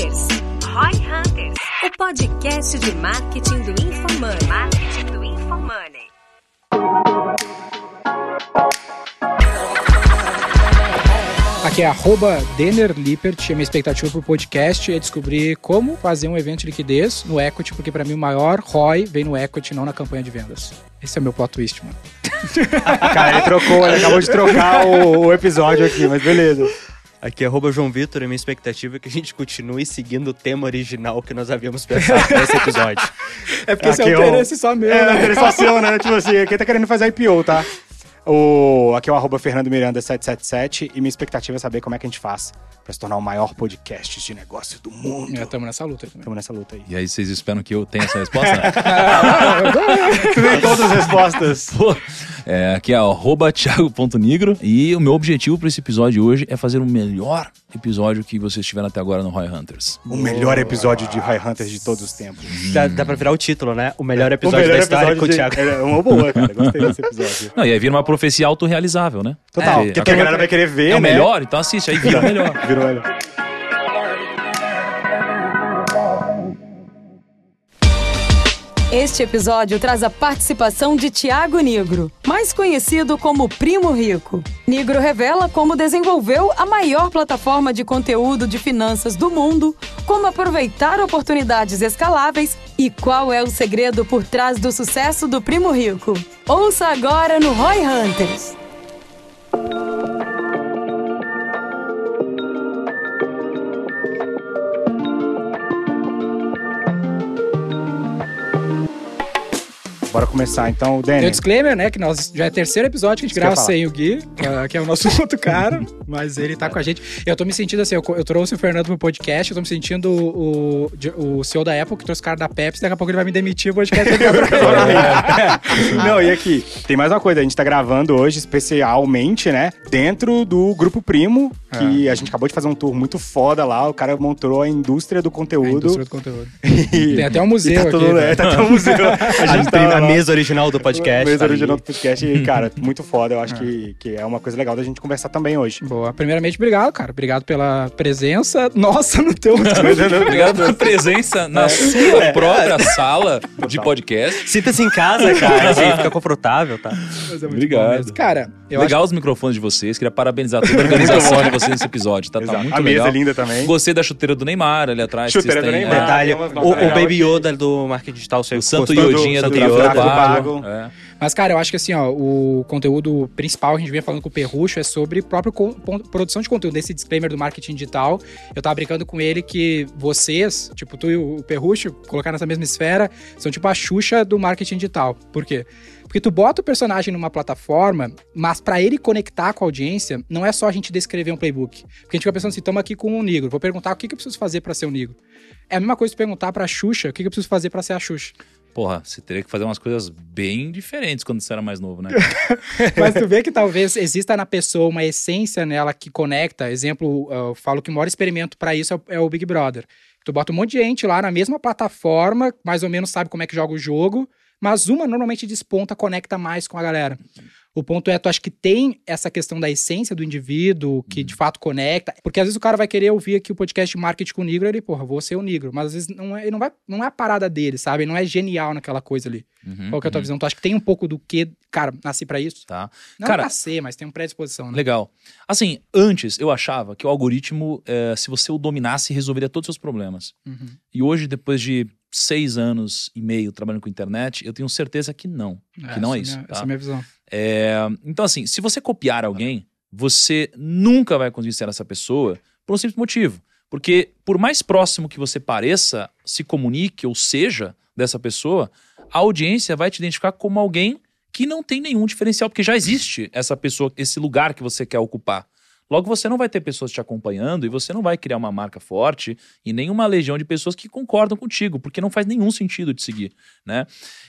Hunters. Roy Hunters, o podcast de marketing do InfoMoney. Marketing do InfoMoney. Aqui é arroba Denner Lippert. A minha expectativa pro podcast é descobrir como fazer um evento de liquidez no equity, porque para mim o maior ROI vem no equity, não na campanha de vendas. Esse é o meu plot twist, mano. Cara, ele trocou, ele acabou de trocar o, o episódio aqui, mas beleza. Aqui é arroba João Vitor e minha expectativa é que a gente continue seguindo o tema original que nós havíamos pensado nesse episódio. É porque esse é Aqui um é o- interesse só meu, É, né? interessante seu, né? Tipo assim, quem tá querendo fazer IPO, tá? O, aqui é o arroba Fernando Miranda 777 e minha expectativa é saber como é que a gente faz pra se tornar o maior podcast de negócio do mundo. É, tamo nessa luta aí também. Estamos nessa luta aí. E aí, vocês esperam que eu tenha essa resposta? Tu tem todas as respostas. Pô, é, aqui é arroba thiago.nigro e o meu objetivo para esse episódio hoje é fazer o melhor episódio que vocês tiveram até agora no Roy Hunters. O melhor episódio de High Hunters de todos os tempos. Dá, dá pra virar o título, né? O melhor O episódio melhor da história episódio com o de- Thiago. É uma boa, cara. Gostei desse episódio. Não, e aí vira uma profecia autorrealizável, né? Total. É, porque a galera vai querer ver, É o né? melhor, então assiste, aí vira o melhor. Virou melhor. Este episódio traz a participação de Tiago Nigro, mais conhecido como Primo Rico. Nigro revela como desenvolveu a maior plataforma de conteúdo de finanças do mundo, como aproveitar oportunidades escaláveis e qual é o segredo por trás do sucesso do Primo Rico. Ouça agora no Roy Hunters. Bora começar então, Tem Danny. o disclaimer, né? Que nós já é terceiro episódio que a gente Isso grava sem o Gui, ah, que é o nosso outro cara, mas ele tá com a gente. Eu tô me sentindo assim, eu, eu trouxe o Fernando pro podcast, eu tô me sentindo o, o, o CEO da Apple, que trouxe o cara da Pepsi, daqui a pouco ele vai me demitir, o podcast vai. Não, e aqui, tem mais uma coisa. A gente tá gravando hoje especialmente, né? Dentro do Grupo Primo, que É. a gente acabou de fazer um tour muito foda lá. O cara montou a indústria do A conteúdo. indústria do conteúdo. E- Tem até um e museu tá tudo, aqui. é, tá até um museu. A A, gente tem tá a lá. mesa original do podcast. Mesa tá ali. original do podcast. E, cara, muito foda. Eu acho que, que é uma coisa legal da gente conversar também hoje. Boa. Primeiramente, obrigado, cara. Obrigado pela presença nossa no teu. Obrigado pela presença na sua própria sala de podcast. Sinta-se em casa, cara. assim, fica confortável, tá? Mas é muito Obrigado. bom mesmo. Cara, eu legal os microfones de vocês, queria parabenizar toda a organização de vocês nesse episódio, tá, tá muito a legal. mesa é linda também. Gostei da chuteira do Neymar ali atrás. Chuteira vocês do Neymar. é. Detalhe, o, o Baby. Yoda do marketing digital. O Santo Iodinha do Santo Tráfego Yoda? Pago. Pago. É. Mas, cara, eu acho que assim, ó, o conteúdo principal que a gente vem falando com o Perrucho é sobre pon- produção de conteúdo, desse disclaimer do marketing digital. Eu tava brincando com ele que vocês, tipo, tu e o Perrucho, colocar nessa mesma esfera, são tipo a Xuxa do marketing digital. Por quê? Porque tu bota o personagem numa plataforma, mas pra ele conectar com a audiência, não é só a gente descrever um playbook. Porque a gente fica pensando assim, estamos aqui com um negro, vou perguntar o que, que eu preciso fazer pra ser um negro. É a mesma coisa tu perguntar pra Xuxa o que, que eu preciso fazer pra ser a Xuxa. Porra, você teria que fazer umas coisas bem diferentes quando você era mais novo, né? Mas tu vê que talvez exista na pessoa uma essência nela que conecta. Exemplo, eu falo que o maior experimento pra isso é é o Big Brother. Tu bota um monte de gente lá na mesma plataforma, mais ou menos sabe como é que joga o jogo, mas uma normalmente desponta, conecta mais com a galera. O ponto é, tu acha que tem essa questão da essência do indivíduo, que de fato conecta, porque às vezes o cara vai querer ouvir aqui o podcast de marketing com o negro, ele, porra, vou ser o negro, mas às vezes não é, não, vai, não é a parada dele, sabe? Ele não é genial naquela coisa ali. Uhum, Qual que é a tua uhum. visão? Tu acha que tem um pouco do que, cara, nasci pra isso? Tá. Não Cara- nascer, mas tem uma predisposição, né? Legal. Assim, antes eu achava que o algoritmo, eh, se você o dominasse, resolveria todos os seus problemas. Uhum. E hoje, depois de seis anos e meio trabalhando com internet, eu tenho certeza que não. que não é essa isso. minha- tá? Essa é a minha visão. É, então, assim, se você copiar alguém, você nunca vai conseguir ser essa pessoa por um simples motivo. Porque, por mais próximo que você pareça, se comunique ou seja dessa pessoa, a audiência vai te identificar como alguém que não tem nenhum diferencial, porque já existe essa pessoa, esse lugar que você quer ocupar. Logo, você não vai ter pessoas te acompanhando e você não vai criar uma marca forte e nem uma legião de pessoas que concordam contigo, porque não faz nenhum sentido te seguir, né?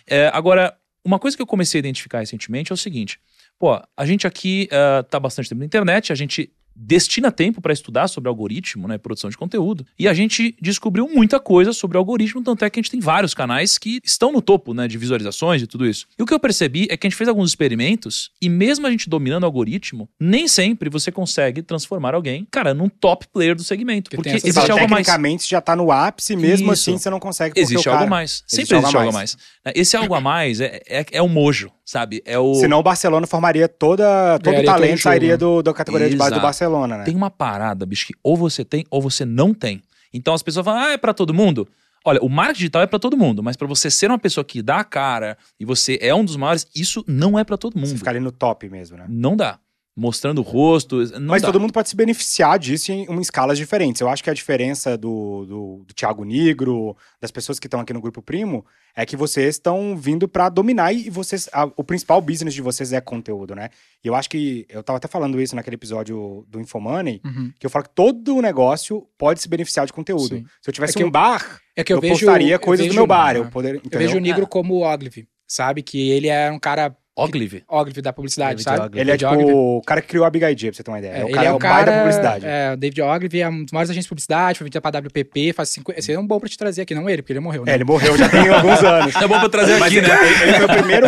É, agora, uma coisa que eu comecei a identificar recentemente é o seguinte: pô, a gente aqui ah, tá bastante tempo na internet, a gente destina tempo para estudar sobre algoritmo, né, produção de conteúdo, e a gente descobriu muita coisa sobre algoritmo, tanto é que a gente tem vários canais que estão no topo, né, de visualizações e tudo isso. E o que eu percebi é que a gente fez alguns experimentos e mesmo a gente dominando o algoritmo, nem sempre você consegue transformar alguém, cara, num top player do segmento, Porque porque existe Fala, algo mais. Tecnicamente já tá no ápice, mesmo Isso. assim você não consegue Existe o cara- algo a mais. Existe Sempre a existe algo a mais. mais. Esse algo a mais é, é, é o mojo, sabe? É o. Senão o Barcelona formaria toda, todo o talento, jogo, sairia né? do, da categoria de base do Exato. Barcelona, né? Tem uma parada, bicho, que ou você tem ou você não tem. Então as pessoas falam, ah, é pra todo mundo. Olha, o marketing digital é pra todo mundo, mas pra você ser uma pessoa que dá a cara e você é um dos maiores, isso não é pra todo Você mundo. ficar ali no top mesmo, né? Não dá. Mostrando o rosto, não Mas dá. todo mundo pode se beneficiar disso em, em escalas diferentes. Eu acho que a diferença do, do, do Thiago Negro, das pessoas que estão aqui no Grupo Primo, é que vocês estão vindo pra dominar e vocês. a- o principal business de vocês é conteúdo, né? E eu acho que. Eu tava até falando isso naquele episódio do Infomoney, Uhum. que eu falo que todo negócio pode se beneficiar de conteúdo. Sim. Se eu tivesse É que um eu- bar, É que eu, eu, vejo. postaria eu coisas vejo- do meu bar. Eu, ah, poder, Eu vejo o Negro Ah. como o Ogilvy, sabe? Que ele é um cara. Ogilvy. Ogilvy da publicidade, David sabe? Ogilvy. Ele é tipo Ogilvy. o cara que criou a Big Idea, pra você ter uma ideia. É, É, o ele cara, é é o o pai da cara. publicidade. É, o David Ogilvy é um dos maiores agentes de publicidade, foi vendido pra WPP, faz 50. Esse é um bom pra te trazer aqui, não ele, porque ele morreu, né? É, ele morreu já tem alguns anos. É bom pra trazer Mas aqui, ele, né? ele- ele foi o primeiro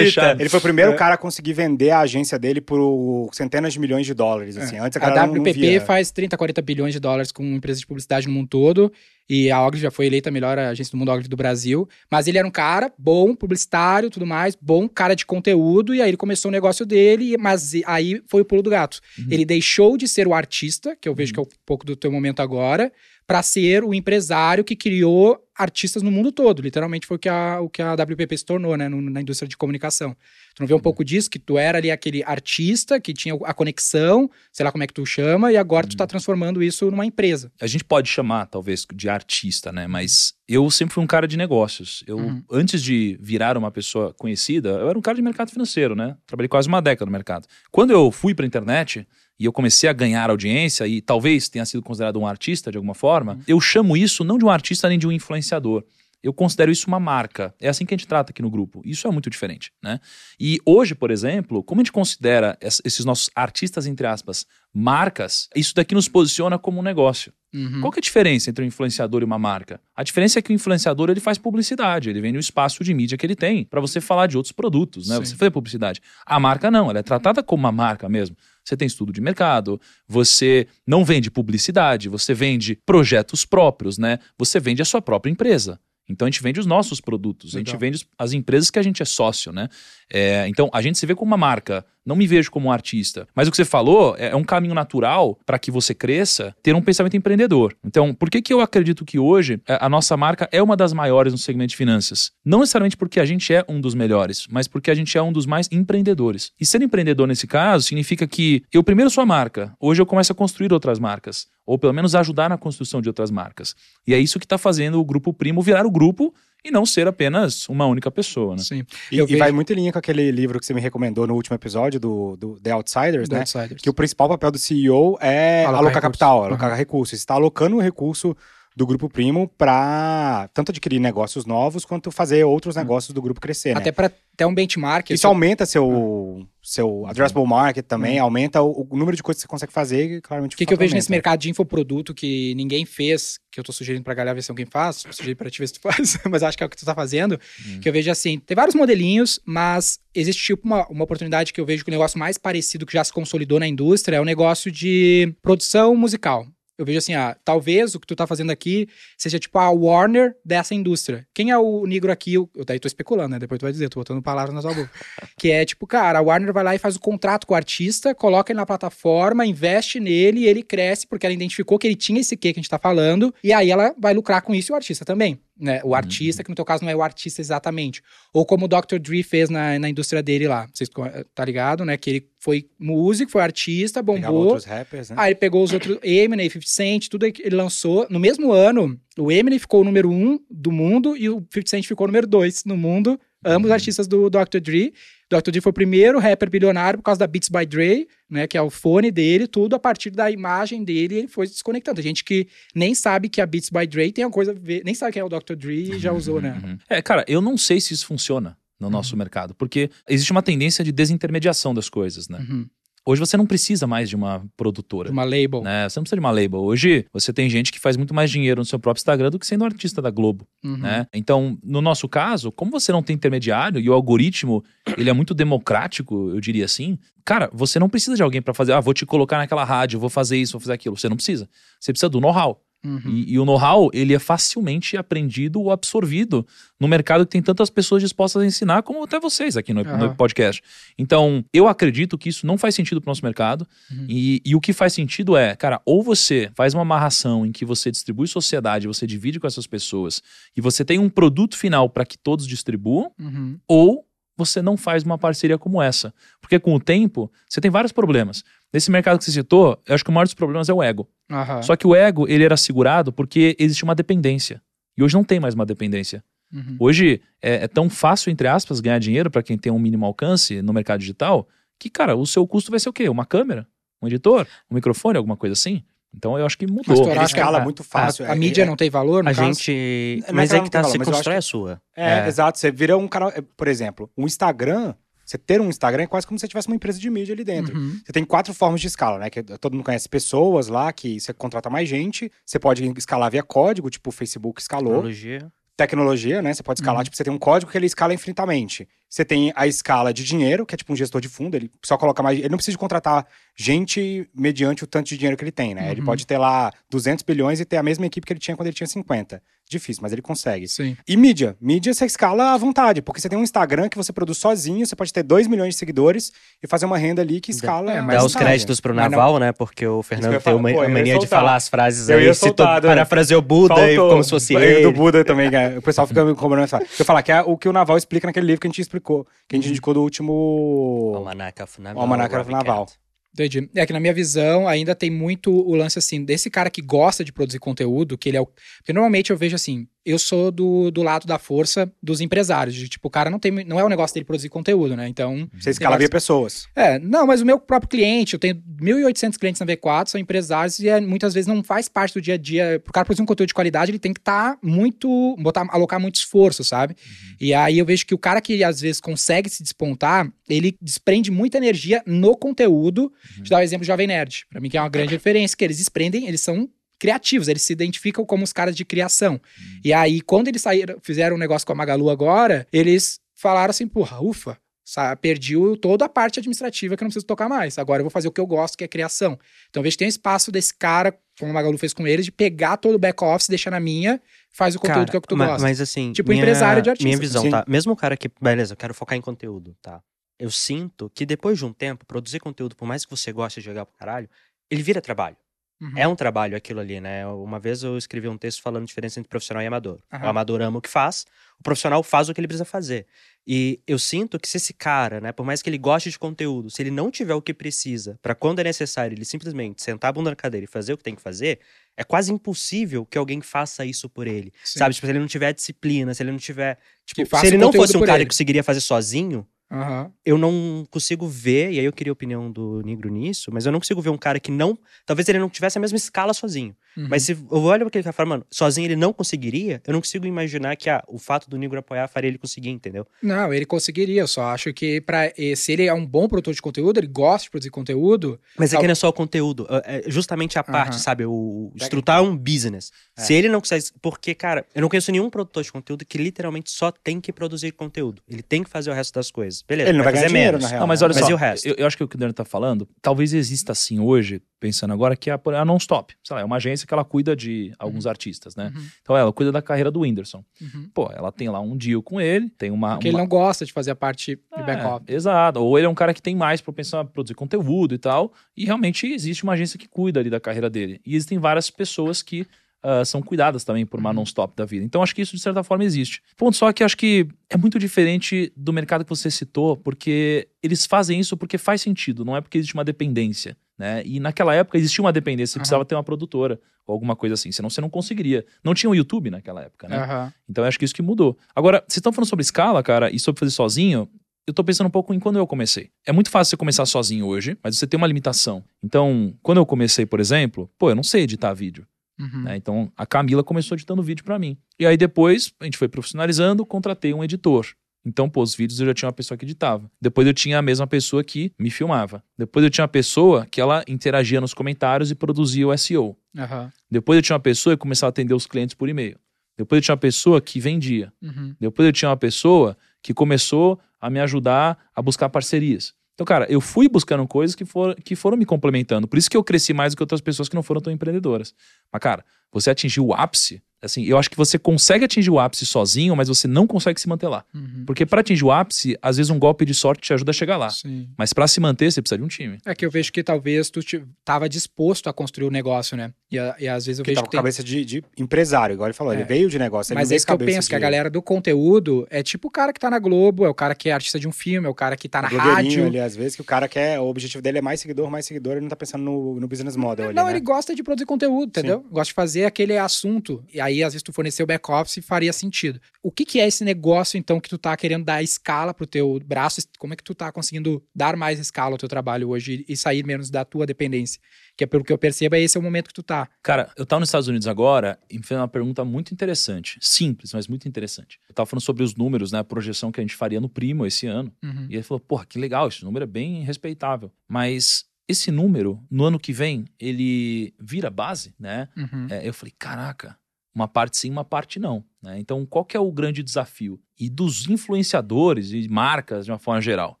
cara. Ele foi o primeiro É. cara a conseguir vender a agência dele por centenas de milhões de dólares. Assim. Antes a A galera não, WPP via. faz 30, 40 bilhões de dólares com empresas de publicidade no mundo todo. E a Ogilvy já foi eleita a melhor agência do mundo Ogilvy do Brasil. Mas ele era um cara bom, publicitário, tudo mais, bom cara de conteúdo. E aí ele começou o negócio dele, mas aí foi o pulo do gato. Uhum. Ele deixou de ser o artista, que eu vejo que é um pouco do teu momento agora, para ser o empresário que criou artistas no mundo todo. Literalmente foi o que a, o que a WPP se tornou, né, no- na indústria de comunicação. Tu não vê um pouco disso? Que tu era ali aquele artista que tinha a conexão, sei lá como é que tu chama, e agora tu tá transformando isso numa empresa. a gente pode chamar, talvez, de artista, né? Mas eu sempre fui um cara de negócios. Eu, Uhum. antes de virar uma pessoa conhecida, eu era um cara de mercado financeiro, né? Trabalhei quase uma década no mercado. Quando eu fui pra internet e eu comecei a ganhar audiência e talvez tenha sido considerado um artista de alguma forma, eu chamo isso não de um artista nem de um influenciador. Eu considero isso uma marca. É assim que a gente trata aqui no grupo. Isso é muito diferente, né? E hoje, por exemplo, como a gente considera es- esses nossos artistas, entre aspas, marcas, isso daqui nos posiciona como um negócio. Uhum. Qual que é a diferença entre um influenciador e uma marca? A diferença é que o influenciador ele faz publicidade, ele vende o espaço de mídia que ele tem para você falar de outros produtos, né? Sim. Você fazer publicidade. A marca não, ela é tratada como uma marca mesmo. Você tem estudo de mercado, você não vende publicidade, você vende projetos próprios, né? Você vende a sua própria empresa. Então a gente vende os nossos produtos, a gente Legal. vende as empresas que a gente é sócio, né? É, então a gente se vê como uma marca, não me vejo como um artista. Mas o que você falou é, é um caminho natural para que você cresça, ter um pensamento empreendedor. Então, por que, que eu acredito que hoje é, a nossa marca é uma das maiores no segmento de finanças? Não necessariamente porque a gente é um dos melhores, mas porque a gente é um dos mais empreendedores. E ser empreendedor nesse caso significa que eu primeiro sou a marca, hoje eu começo a construir outras marcas, ou pelo menos ajudar na construção de outras marcas. E é isso que está fazendo o Grupo Primo virar o grupo e não ser apenas uma única pessoa, né? Sim. E, Eu e vai muito em linha com aquele livro que você me recomendou no último episódio do, do The Outsiders, do né? Outsiders. Que o principal papel do CEO é Alocar alocar, recursos. capital, Uhum. alocar recursos. Você está alocando o recurso do Grupo Primo para tanto adquirir negócios novos quanto fazer outros negócios do grupo crescer, né? Até para ter um benchmark. Isso aumenta seu, seu addressable market também, aumenta o, o número de coisas que você consegue fazer e claramente O que, que eu vejo nesse mercado de infoproduto que ninguém fez, que eu tô sugerindo pra galera ver se alguém faz, sugiro pra ti ver se tu faz, mas acho que é o que tu tá fazendo, que eu vejo assim, tem vários modelinhos, mas existe tipo uma, uma oportunidade que eu vejo que o negócio mais parecido que já se consolidou na indústria é o negócio de produção musical. Eu vejo assim, ah, talvez o que tu tá fazendo aqui seja tipo a Warner dessa indústria. Quem é o negro aqui? Eu, daí tô especulando, né? Depois tu vai dizer, tô botando palavras na tua boca. que é tipo, cara, a Warner vai lá e faz o contrato com o artista, coloca ele na plataforma, investe nele e ele cresce porque ela identificou que ele tinha esse quê que a gente tá falando, e aí ela vai lucrar com isso e o artista também. Né? O artista, que no teu caso não é o artista exatamente. Ou como o Dr. Dre fez na, na indústria dele lá. Vocês tá ligado, né? Que ele foi músico, foi artista, Pegava bombou. outros rappers, né? Aí ele pegou os outros, Eminem, 50 Cent, tudo que ele lançou. No mesmo ano, o Eminem ficou o número um do mundo e o 50 Cent ficou o número dois no mundo. Ambos artistas do Dr. Dre. Dr. Dre foi o primeiro rapper bilionário por causa da Beats by Dre, né? Que é o fone dele, tudo a partir da imagem dele, ele foi se desconectando. Tem gente que nem sabe que a Beats by Dre tem uma coisa a ver, nem sabe quem é o Dr. Dre e já usou, né? Uhum. É, cara, eu não sei se isso funciona no nosso mercado, porque existe uma tendência de desintermediação das coisas, né? Uhum. Hoje você não precisa mais de uma produtora. Uma label. Né? Você não precisa de uma label. Hoje você tem gente que faz muito mais dinheiro no seu próprio Instagram do que sendo artista da Globo. Uhum. Né? Então, no nosso caso, como você não tem intermediário e o algoritmo ele é muito democrático, eu diria assim, cara, você não precisa de alguém para fazer, ah, vou te colocar naquela rádio, vou fazer isso, vou fazer aquilo. Você não precisa. Você precisa do know-how. Uhum. E, e o know-how, ele é facilmente aprendido ou absorvido no mercado que tem tantas pessoas dispostas a ensinar, como até vocês aqui no, no Aham. podcast. Então, eu acredito que isso não faz sentido pro nosso mercado. Uhum. E, e o que faz sentido é, cara, ou você faz uma amarração em que você distribui sociedade, você divide com essas pessoas, e você tem um produto final para que todos distribuam, Uhum. ou você não faz uma parceria como essa. Porque com o tempo, você tem vários problemas. Nesse mercado que você citou, eu acho que o maior dos problemas é o ego. Aham. Só que o ego, ele era segurado porque existe uma dependência. E hoje não tem mais uma dependência. Uhum. Hoje é, é tão fácil, entre aspas, ganhar dinheiro para quem tem um mínimo alcance no mercado digital, que, cara, o seu custo vai ser o quê? Uma câmera? Um editor? Um microfone? Alguma coisa assim? Então eu acho que mudou. Mas tu escala a- muito fácil. A, a é- mídia é- não tem valor, no A caso? gente. Não é Mas é que tá, valor, acho constrói que- a sua. É, exato. Você vira um canal. é, Por exemplo, um Instagram. Você ter um Instagram é quase como se você tivesse uma empresa de mídia ali dentro. Uhum. Você tem quatro formas de escala, né? Que todo mundo conhece pessoas lá, que você contrata mais gente. Você pode escalar via código, tipo o Facebook escalou. Tecnologia. Tecnologia, né? Você pode escalar, Uhum. tipo, você tem um código que ele escala infinitamente. Você tem a escala de dinheiro, que é tipo um gestor de fundo, ele só coloca mais. Ele não precisa contratar gente mediante o tanto de dinheiro que ele tem, né? Ele Uhum. pode ter lá 200 bilhões e ter a mesma equipe que ele tinha quando ele tinha 50. Difícil, mas ele consegue. Sim. E mídia. Mídia você escala à vontade, porque você tem um Instagram que você produz sozinho, você pode ter 2 milhões de seguidores e fazer uma renda ali que escala. É, Dá os créditos pro Naval, né? Porque o Fernando tem uma, Pô, mania de falar as frases Eu aí. ia citou- soltar, né? parafraseou o Buda Faltou. como se fosse Eu ele. do Buda também, né? o pessoal fica me cobrando essa. Eu falar que é o que o Naval explica naquele livro que a gente explicou, que a gente indicou do último. Almanac of Naval. Almanac of Robbie Naval. Entendi. É que na minha visão ainda tem muito o lance assim, desse cara que gosta de produzir conteúdo, que ele é o. Porque normalmente eu vejo assim, eu sou do, do lado da força dos empresários. De, tipo, o cara não tem. Não é o negócio dele produzir conteúdo, né? Então. Você escala via pessoas. É, não, mas o meu próprio cliente, eu tenho 1.800 clientes na V4, são empresários e é, muitas vezes não faz parte do dia a dia. Pro cara produzir um conteúdo de qualidade, ele tem que estar muito. botar, alocar muito esforço, sabe? E aí eu vejo que o cara que às vezes consegue se despontar, ele desprende muita energia no conteúdo. Te dar o exemplo do Jovem Nerd, pra mim que é uma grande referência, que eles desprendem, eles são criativos, eles se identificam como os caras de criação. E aí, quando eles saíram, fizeram um negócio com a Magalu agora, eles falaram assim, porra, ufa, sa- perdi o- toda a parte administrativa que eu não preciso tocar mais. Agora eu vou fazer o que eu gosto, que é criação. Então vejo que tem um espaço desse cara, como a Magalu fez com eles, de pegar todo o back-office, deixar na minha, faz o conteúdo Cara, que é o que tu gosta. Mas assim. Tipo minha- empresário de artista, Minha visão, sim. tá? Mesmo o cara que. Beleza, eu quero focar em conteúdo, tá? Eu sinto que depois de um tempo, produzir conteúdo, por mais que você goste de jogar pro caralho, ele vira trabalho. Uhum. É um trabalho aquilo ali, né? Uma vez eu escrevi um texto falando a diferença entre profissional e amador. Aham. O amador ama o que faz, o profissional faz o que ele precisa fazer. E eu sinto que se esse cara, né, por mais que ele goste de conteúdo, se ele não tiver o que precisa pra quando é necessário ele simplesmente sentar a bunda na cadeira e fazer o que tem que fazer, é quase impossível que alguém faça isso por ele. Sim. Sabe? Tipo, se ele não tiver disciplina, se ele não tiver. Tipo, se ele não fosse um cara ele. que conseguiria fazer sozinho, Aham. eu não consigo ver, e aí eu queria a opinião do Negro nisso, mas eu não consigo ver um cara que não. Talvez ele não tivesse a mesma escala sozinho. Uhum. Mas se eu olho pra aquele cara e falo, mano, sozinho ele não conseguiria, eu não consigo imaginar que ah, o fato do Negro apoiar faria ele conseguir, entendeu? Não, ele conseguiria. Eu só acho que para se ele é um bom produtor de conteúdo, ele gosta de produzir conteúdo. Mas Tal- aqui não é só o conteúdo, é é justamente a parte, Aham. sabe? O estruturar um business. É. Se ele não consegue. Porque, cara, eu não conheço nenhum produtor de conteúdo que literalmente só tem que produzir conteúdo. Ele tem que fazer o resto das coisas. Beleza, Ele não vai ganhar fazer dinheiro, menos. na real. Não, mas né? olha Mas só, e o resto? Eu, eu acho que o que o Daniel tá falando, talvez exista assim hoje, pensando agora, que é a, a Non-Stop. Sei lá, é uma agência que ela cuida de alguns artistas, né? Uhum. Então ela cuida da carreira do Whindersson. Uhum. Pô, ela tem lá um deal com ele, tem uma. Porque uma... ele não gosta de fazer a parte de É, back-office. Exato. Ou ele é um cara que tem mais propensão a produzir conteúdo e tal. E realmente existe uma agência que cuida ali da carreira dele. E existem várias pessoas que ah, são cuidadas também por uma Uhum. non-stop da vida. Então acho que isso de certa forma existe. Ponto só que acho que é muito diferente do mercado que você citou, porque eles fazem isso porque faz sentido, não é porque existe uma dependência. Né? E naquela época existia uma dependência, você Aham. precisava ter uma produtora ou alguma coisa assim, senão você não conseguiria. Não tinha o YouTube naquela época, né? Aham. Então eu acho que isso que mudou. Agora, vocês estão falando sobre escala, cara, e sobre fazer sozinho. Eu tô pensando um pouco em quando eu comecei. É muito fácil você começar sozinho hoje, mas você tem uma limitação. Então, quando eu comecei, por exemplo, pô, eu não sei editar vídeo. Uhum. né? Então, a Camila começou editando vídeo pra mim. E aí depois, a gente foi profissionalizando, contratei um editor. Então, pô, os vídeos eu já tinha uma pessoa que editava. Depois eu tinha a mesma pessoa que me filmava. Depois eu tinha uma pessoa que ela interagia nos comentários e produzia o SEO. Aham. Depois eu tinha uma pessoa que começava a atender os clientes por e-mail. Depois eu tinha uma pessoa que vendia. Uhum. Depois eu tinha uma pessoa que começou a me ajudar a buscar parcerias. Então, cara, eu fui buscando coisas que, for, que foram me complementando. Por isso que eu cresci mais do que outras pessoas que não foram tão empreendedoras. Mas, cara, você atingiu o ápice. Assim, eu acho que você consegue atingir o ápice sozinho, mas você não consegue se manter lá. Uhum. Porque para atingir o ápice, às vezes um golpe de sorte te ajuda a chegar lá. Sim. Mas para se manter, você precisa de um time. É que eu vejo que talvez tu te- tava disposto a construir o negócio, né? E, a- e às vezes eu Que vejo tá que com tem... cabeça de, de empresário, igual ele falou. É. Ele veio de negócio. ele Mas não é isso que eu penso, que a de galera do conteúdo é tipo o cara que tá na Globo, é o cara que é artista de um filme, é o cara que tá na rádio. ali, às vezes, que o cara quer, o objetivo dele é mais seguidor, mais seguidor, ele não tá pensando no, no business model ali, Não, né? ele gosta de produzir conteúdo, entendeu? Gosta de fazer aquele assunto. E aí, às vezes, tu fornecer o back-office faria sentido. O que, que é esse negócio, então, que tu tá querendo dar escala pro teu braço? Como é que tu tá conseguindo dar mais escala ao teu trabalho hoje e sair menos da tua dependência? Que é pelo que eu percebo, é esse é o momento que tu tá. Cara, eu tava nos Estados Unidos agora e me fez uma pergunta muito interessante. Simples, mas muito interessante. Eu tava falando sobre os números, né? A projeção que a gente faria no Primo esse ano. Uhum. E ele falou, porra, que legal, esse número é bem respeitável. Mas esse número, no ano que vem, ele vira base, né? Uhum. É, eu falei, caraca, uma parte sim, uma parte não. Né? Então, qual que é o grande desafio? E dos influenciadores e marcas, de uma forma geral,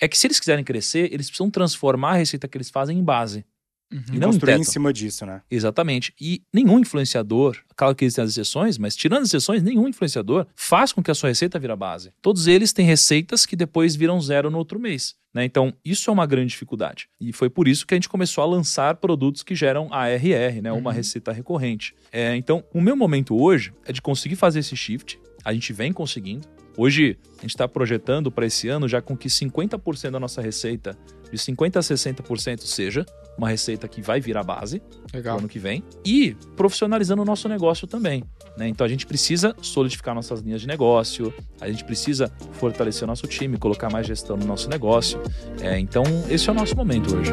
é que se eles quiserem crescer, eles precisam transformar a receita que eles fazem em base. Uhum. E não Construir em cima disso, né? Exatamente. E nenhum influenciador, claro que existem as exceções, mas tirando as exceções, nenhum influenciador faz com que a sua receita vira base. Todos eles têm receitas que depois viram zero no outro mês. né? Então, isso é uma grande dificuldade. E foi por isso que a gente começou a lançar produtos que geram ARR, né? uma Uhum. receita recorrente. É, então, o meu momento hoje é de conseguir fazer esse shift. A gente vem conseguindo. Hoje, a gente está projetando para esse ano já com que 50% da nossa receita, de 50% a 60%, seja uma receita que vai virar base Legal. ano que vem e profissionalizando o nosso negócio também. né? Então a gente precisa solidificar nossas linhas de negócio, a gente precisa fortalecer o nosso time, colocar mais gestão no nosso negócio. É, então esse é o nosso momento hoje.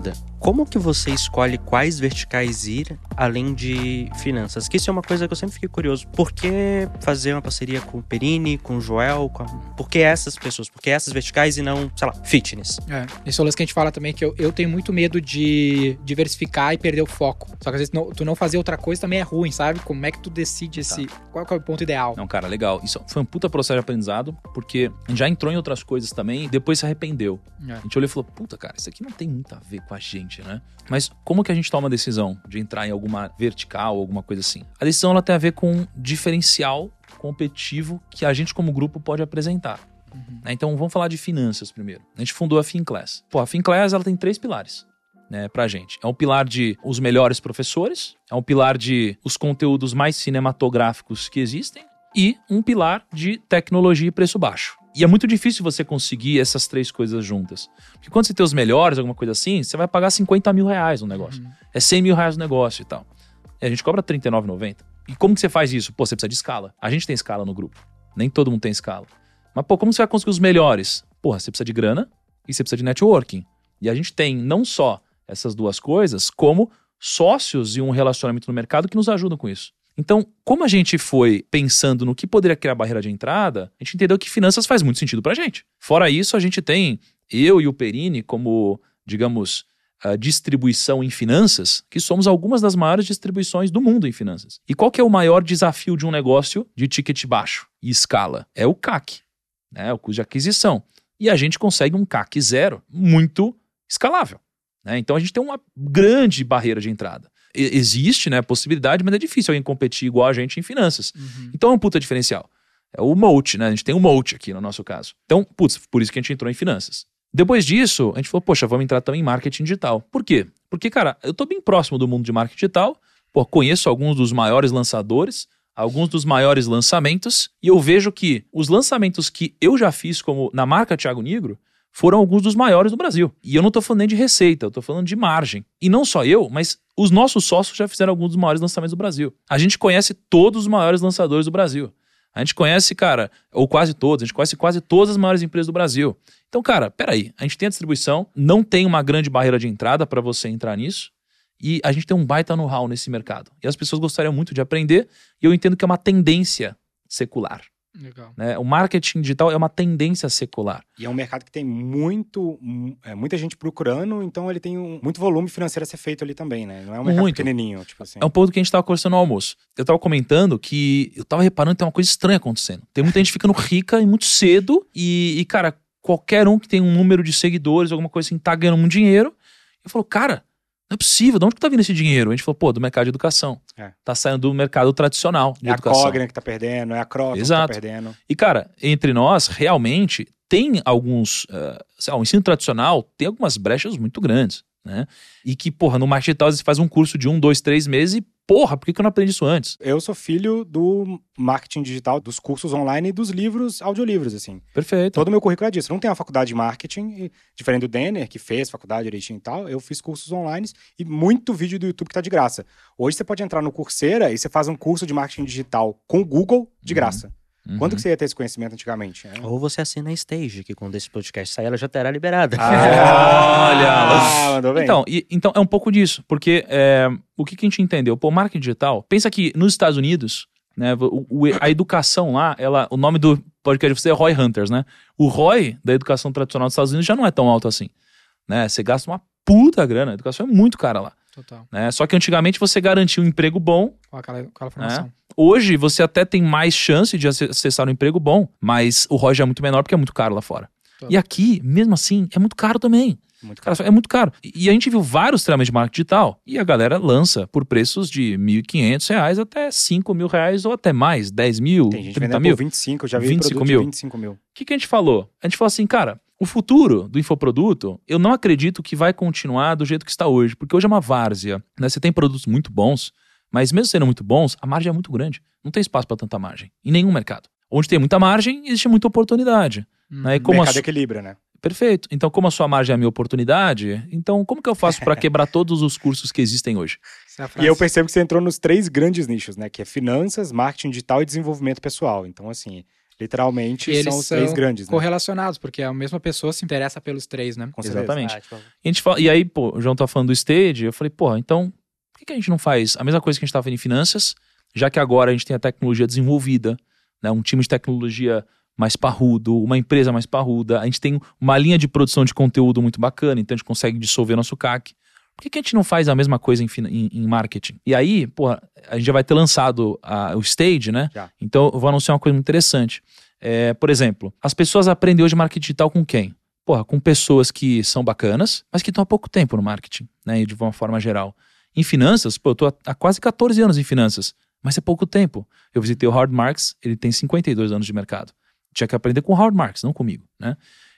Dúvida. Como que você escolhe quais verticais ir além de finanças? Que isso é uma coisa que eu sempre fiquei curioso. Por que fazer uma parceria com o Perini, com o Joel? Com a... Por que essas pessoas? Por que essas verticais e não, sei lá, fitness? É, esse é o lance que a gente fala também, que eu, eu tenho muito medo de diversificar e perder o foco. Só que às vezes não- tu não fazer outra coisa também é ruim, sabe? Como é que tu decide esse. Qual que é o ponto ideal? Não, cara, legal. Isso foi um puta processo de aprendizado, porque a gente já entrou em outras coisas também e depois se arrependeu. É. A gente olhou e falou, puta, cara, isso aqui não tem muito a ver com a gente, né? Mas como que a gente toma a decisão de entrar em alguma vertical, alguma coisa assim? A decisão ela tem a ver com um diferencial competitivo que a gente como grupo pode apresentar. né? Então vamos falar de finanças primeiro. A gente fundou a FinClass. Pô, a FinClass ela tem três pilares. Né, pra gente. É um pilar de os melhores professores, é um pilar de os conteúdos mais cinematográficos que existem e um pilar de tecnologia e preço baixo. E é muito difícil você conseguir essas três coisas juntas. Porque quando você tem os melhores, alguma coisa assim, você vai pagar 50 mil reais no negócio. É 100 mil reais no negócio e tal. E a gente cobra R$ 39,90. E como que você faz isso? Pô, você precisa de escala. A gente tem escala no grupo. Nem todo mundo tem escala. Mas, pô, como você vai conseguir os melhores? Porra, você precisa de grana e você precisa de networking. E a gente tem não só essas duas coisas, como sócios e um relacionamento no mercado que nos ajudam com isso. Então, como a gente foi pensando no que poderia criar barreira de entrada, a gente entendeu que finanças faz muito sentido pra gente. Fora isso, a gente tem eu e o Perini como, digamos, a distribuição em finanças, que somos algumas das maiores distribuições do mundo em finanças. E qual que é o maior desafio de um negócio de ticket baixo e escala? É o CAC, né? o custo de aquisição. E a gente consegue um CAC zero muito escalável. né? Então a gente tem uma grande barreira de entrada. Existe né, possibilidade, mas é difícil alguém competir igual a gente em finanças. Uhum. Então é um puta diferencial. É o moat, né? A gente tem um moat aqui no nosso caso. Então, putz, por isso que a gente entrou em finanças. Depois disso, a gente falou, poxa, vamos entrar também em marketing digital. Por quê? Porque, cara, eu tô bem próximo do mundo de marketing digital, pô, conheço alguns dos maiores lançadores, alguns dos maiores lançamentos, e eu vejo que os lançamentos que eu já fiz como na marca Thiago Negro foram alguns dos maiores do Brasil. E eu não tô falando nem de receita, eu tô falando de margem. E não só eu, mas os nossos sócios já fizeram alguns dos maiores lançamentos do Brasil. A gente conhece todos os maiores lançadores do Brasil. A gente conhece, cara, ou quase todos, a gente conhece quase todas as maiores empresas do Brasil. Então, cara, peraí, a gente tem a distribuição, não tem uma grande barreira de entrada para você entrar nisso, e a gente tem um baita know-how nesse mercado. E as pessoas gostariam muito de aprender, e eu entendo que é uma tendência secular. Legal. Né? O marketing digital é uma tendência secular. E é um mercado que tem muito, mu- é, muita gente procurando, então ele tem um- muito volume financeiro a ser feito ali também, né? Não é um mercado Muito. pequenininho, tipo assim. É um ponto que a gente estava conversando no almoço. Eu estava comentando que eu estava reparando que tem uma coisa estranha acontecendo. Tem muita gente ficando rica e muito cedo, e, e, cara, qualquer um que tem um número de seguidores, alguma coisa assim, tá ganhando muito dinheiro. Eu falo, cara, não é possível, de onde que tá vindo esse dinheiro? A gente falou, pô, do mercado de educação. É. Tá saindo do mercado tradicional de é a educação. Cogna que tá perdendo, é a Croton que tá perdendo. E, cara, entre nós, realmente, tem alguns. sei lá, o ensino tradicional tem algumas brechas muito grandes, né? E que, porra, no marketing digital você faz um curso de um, dois, três meses e, porra, por que, eu não aprendi isso antes? Eu sou filho do marketing digital, dos cursos online e dos livros, audiolivros, assim. Perfeito. Todo o meu currículo é disso. Não tenho uma faculdade de marketing, diferente do Denner, que fez faculdade direitinho e tal. Eu fiz cursos online e muito vídeo do YouTube que tá de graça. Hoje você pode entrar no Coursera e você faz um curso de marketing digital com o Google de graça. Uhum. Quando que você ia ter esse conhecimento antigamente? né? Ou você assina a Stage, que quando esse podcast sair, ela já terá liberada. Olha Ah, mandou bem. Então, e- então é um pouco disso, porque é, o que, que a gente entendeu? Pô, marketing digital, pensa que nos Estados Unidos, né, o- o- a educação lá, ela, o nome do podcast de você é Roy Hunters, né? O ROI da educação tradicional dos Estados Unidos já não é tão alto assim, né? Você gasta uma puta grana, a educação é muito cara lá, Total. né? Só que antigamente você garantia um emprego bom, Com aquela, com aquela formação. Hoje você até tem mais chance de ace- acessar um emprego bom, mas o ROI é muito menor porque é muito caro lá fora. Tá. E aqui, mesmo assim, é muito caro também. Muito Cara, é muito caro. E a gente viu vários treinamentos de marketing digital e a galera lança por preços de 1.500 reais até 5 mil reais ou até mais, 10 mil, Tem gente 30 vendendo mil. por 25, eu já vi 25 produto mil. de 25 mil. O que, que a gente falou? A gente falou assim, cara, o futuro do infoproduto, eu não acredito que vai continuar do jeito que está hoje, porque hoje é uma várzea. Né? Você tem produtos muito bons, mas mesmo sendo muito bons, a margem é muito grande. Não tem espaço para tanta margem. Em nenhum mercado. Onde tem muita margem, existe muita oportunidade. Uhum. Né? E O mercado su- equilibra, né? Perfeito. Então, como a sua margem é a minha oportunidade, então como que eu faço para quebrar todos os cursos que existem hoje? É E eu percebo que você entrou nos três grandes nichos, né? Que é finanças, marketing digital e desenvolvimento pessoal. Então, assim, literalmente E eles são os três são grandes, né? correlacionados, porque a mesma pessoa se interessa pelos três, né? Com. Exatamente. Ah, tipo, E, a gente fala- e aí, pô, o João tá falando do stage, eu falei, porra, então, por que, que a gente não faz a mesma coisa que a gente tá fazendo em finanças, já que agora a gente tem a tecnologia desenvolvida, né, um time de tecnologia mais parrudo, uma empresa mais parruda, a gente tem uma linha de produção de conteúdo muito bacana, então a gente consegue dissolver nosso CAC. Por que, que a gente não faz a mesma coisa em, em- em marketing? E aí, porra, a gente já vai ter lançado a- o stage, né? Já. Então eu vou anunciar uma coisa muito interessante. É, por exemplo, as pessoas aprendem hoje marketing digital com quem? Porra, com pessoas que são bacanas, mas que estão há pouco tempo no marketing, né? De uma forma geral. Em finanças, pô, eu tô há, há quase 14 anos em finanças, mas é pouco tempo. Eu visitei o Howard Marks, ele tem 52 anos de mercado. Tinha que aprender com o Howard Marks, não comigo, né?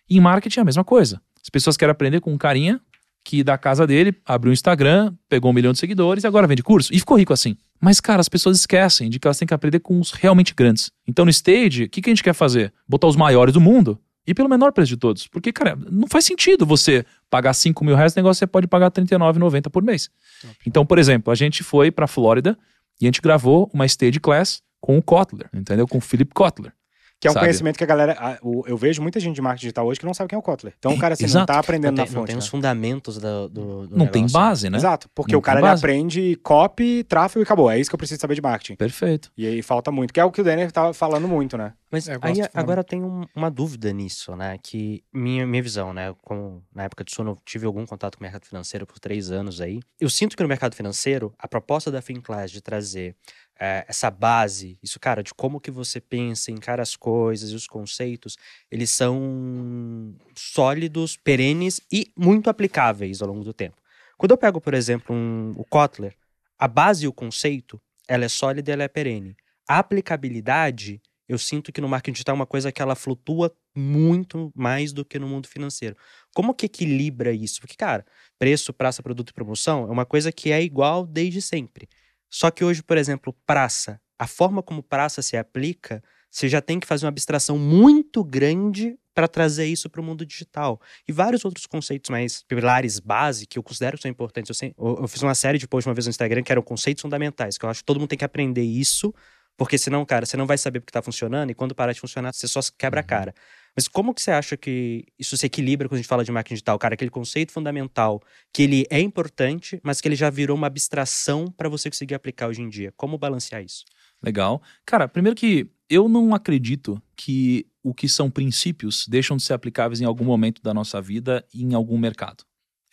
E em marketing é a mesma coisa. As pessoas querem aprender com um carinha que da casa dele abriu um Instagram, pegou um milhão de seguidores e agora vende curso. E ficou rico assim. Mas, cara, as pessoas esquecem de que elas têm que aprender com os realmente grandes. Então, no stage, o que, que a gente quer fazer? Botar os maiores do mundo e pelo menor preço de todos. Porque, cara, não faz sentido você pagar 5 mil reais, o negócio você pode pagar R$39,90 por mês. Então, por exemplo, a gente foi pra Flórida e a gente gravou uma stage class com o Kotler, entendeu? Com o Philip Kotler. Que é um sabe? conhecimento que a galera. eu vejo muita gente de marketing digital hoje que não sabe quem é o Kotler. Então o cara assim, não tá aprendendo não na tem, não fonte. tem né? os fundamentos do, do, do Não tem negócio. base, né? Exato, porque Não o cara ele aprende copy, tráfego e acabou. É isso que eu preciso saber de marketing. Perfeito. E aí falta muito, que é o que o Denner tava falando muito, né? Mas É, eu aí, agora eu tenho um- uma dúvida nisso, né? Que minha, minha visão, né? Como na época de sono eu tive algum contato com o mercado financeiro por três anos aí. Eu sinto que no mercado financeiro, a proposta da FinClass de trazer eh, essa base, isso, cara, de como que você pensa, encara as coisas e os conceitos, eles são sólidos, perenes e muito aplicáveis ao longo do tempo. Quando eu pego, por exemplo, um- o Kotler, a base e o conceito, ela é sólida e ela é perene. A aplicabilidade, eu sinto que no marketing digital é uma coisa que ela flutua muito mais do que no mundo financeiro. Como que equilibra isso? Porque, cara, preço, praça, produto e promoção é uma coisa que é igual desde sempre. Só que hoje, por exemplo, praça, a forma como praça se aplica, você já tem que fazer uma abstração muito grande para trazer isso para o mundo digital. E vários outros conceitos mais pilares base que eu considero que são importantes. Eu, sem- eu- eu fiz uma série de posts uma vez no Instagram que eram conceitos fundamentais, que eu acho que todo mundo tem que aprender isso Porque senão, cara, você não vai saber porque tá funcionando e quando parar de funcionar, você só quebra a cara. Mas como que você acha que isso se equilibra quando a gente fala de marketing digital? Cara, aquele conceito fundamental que ele é importante, mas que ele já virou uma abstração para você conseguir aplicar hoje em dia. Como balancear isso? Legal. Cara, primeiro que eu não acredito que o que são princípios deixam de ser aplicáveis em algum momento da nossa vida e em algum mercado.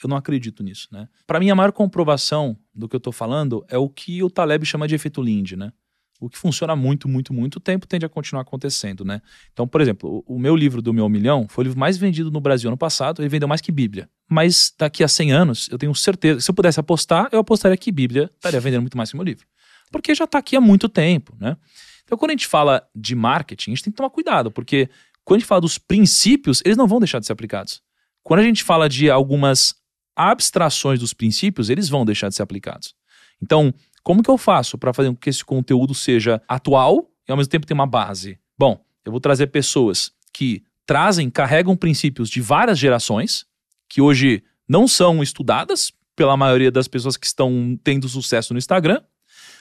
Eu não acredito nisso, né? Para mim, a maior comprovação do que eu tô falando é o que o Taleb chama de efeito Lindy, né? O que funciona muito, muito, muito tempo tende a continuar acontecendo, né? Então, por exemplo, o, meu livro do meu milhão foi o livro mais vendido no Brasil ano passado, ele vendeu mais que Bíblia. Mas daqui a 100 anos, eu tenho certeza, se eu pudesse apostar, eu apostaria que Bíblia estaria vendendo muito mais que o meu livro. Porque já está aqui há muito tempo, né? Então, quando a gente fala de marketing, a gente tem que tomar cuidado, porque quando a gente fala dos princípios, eles não vão deixar de ser aplicados. Quando a gente fala de algumas abstrações dos princípios, eles vão deixar de ser aplicados. Então, como que eu faço para fazer com que esse conteúdo seja atual e ao mesmo tempo tenha uma base? Bom, eu vou trazer pessoas que trazem, carregam princípios de várias gerações, que hoje não são estudadas pela maioria das pessoas que estão tendo sucesso no Instagram,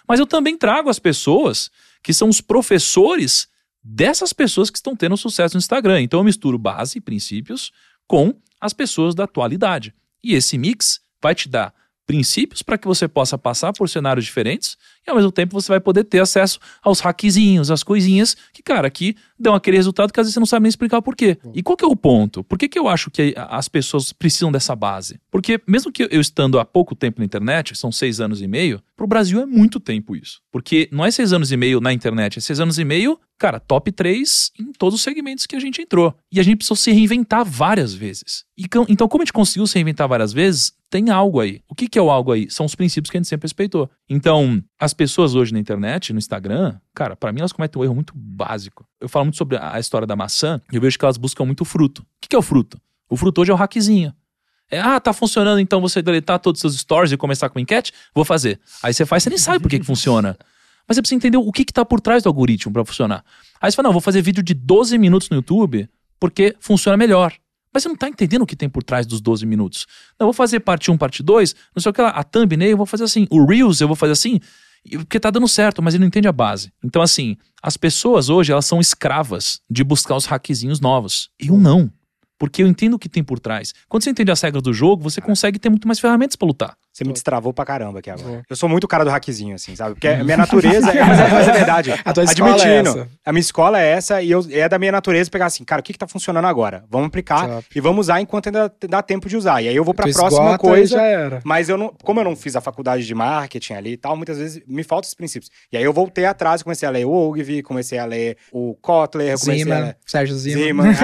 mas eu também trago as pessoas que são os professores dessas pessoas que estão tendo sucesso no Instagram. Então eu misturo base e princípios com as pessoas da atualidade. E esse mix vai te dar princípios para que você possa passar por cenários diferentes e ao mesmo tempo você vai poder ter acesso aos hackzinhos, às coisinhas que, cara, aqui dão aquele resultado que às vezes você não sabe nem explicar por quê. E qual que é o ponto? Por que, que eu acho que as pessoas precisam dessa base? Porque mesmo que eu estando há pouco tempo na internet, são seis anos e meio, para o Brasil é muito tempo isso. Porque não é seis anos e meio na internet, é seis anos e meio, cara, top 3 em todos os segmentos que a gente entrou. E a gente precisou se reinventar várias vezes. Então, como a gente conseguiu se reinventar várias vezes, tem algo aí. O que, que é o algo aí? São os princípios que a gente sempre respeitou. Então, as pessoas hoje na internet, no Instagram, cara, para mim elas cometem um erro muito básico. Eu falo muito sobre a história da maçã e eu vejo que elas buscam muito fruto. O que, é o fruto? O fruto hoje é o hackzinho. É, ah, tá funcionando, então você deletar todos os seus stories e começar com enquete? Vou fazer. Aí você faz, você nem sabe por que, que funciona. Mas você precisa entender o que, que tá por trás do algoritmo para funcionar. Aí você fala, não, vou fazer vídeo de 12 minutos no YouTube porque funciona melhor. Mas você não tá entendendo o que tem por trás dos 12 minutos. Não, vou fazer parte 1, parte 2, não sei o que lá, a thumbnail eu vou fazer assim, o Reels eu vou fazer assim, porque tá dando certo, mas ele não entende a base. Então, assim, as pessoas hoje, elas são escravas de buscar os hackzinhos novos. Eu não. Porque eu entendo o que tem por trás. Quando você entende as regras do jogo, você consegue ter muito mais ferramentas para lutar. Você me destravou pra caramba aqui agora. Eu sou muito cara do hackzinho, assim, sabe? Porque a minha natureza. é, mas, é, mas é verdade. A tua escola é Admitindo. essa. A minha escola é essa e eu, é da minha natureza pegar assim, cara, o que, que tá funcionando agora? Vamos aplicar Top. e vamos usar enquanto ainda dá tempo de usar. E aí eu vou pra Tu próxima coisa. já era. Mas eu não, como eu não fiz a faculdade de marketing ali e tal, muitas vezes me faltam esses princípios. E aí eu voltei atrás, comecei a ler o Ogilvy, comecei a ler o Kotler, comecei a Zima, ler Sérgio Zima. Zima. é.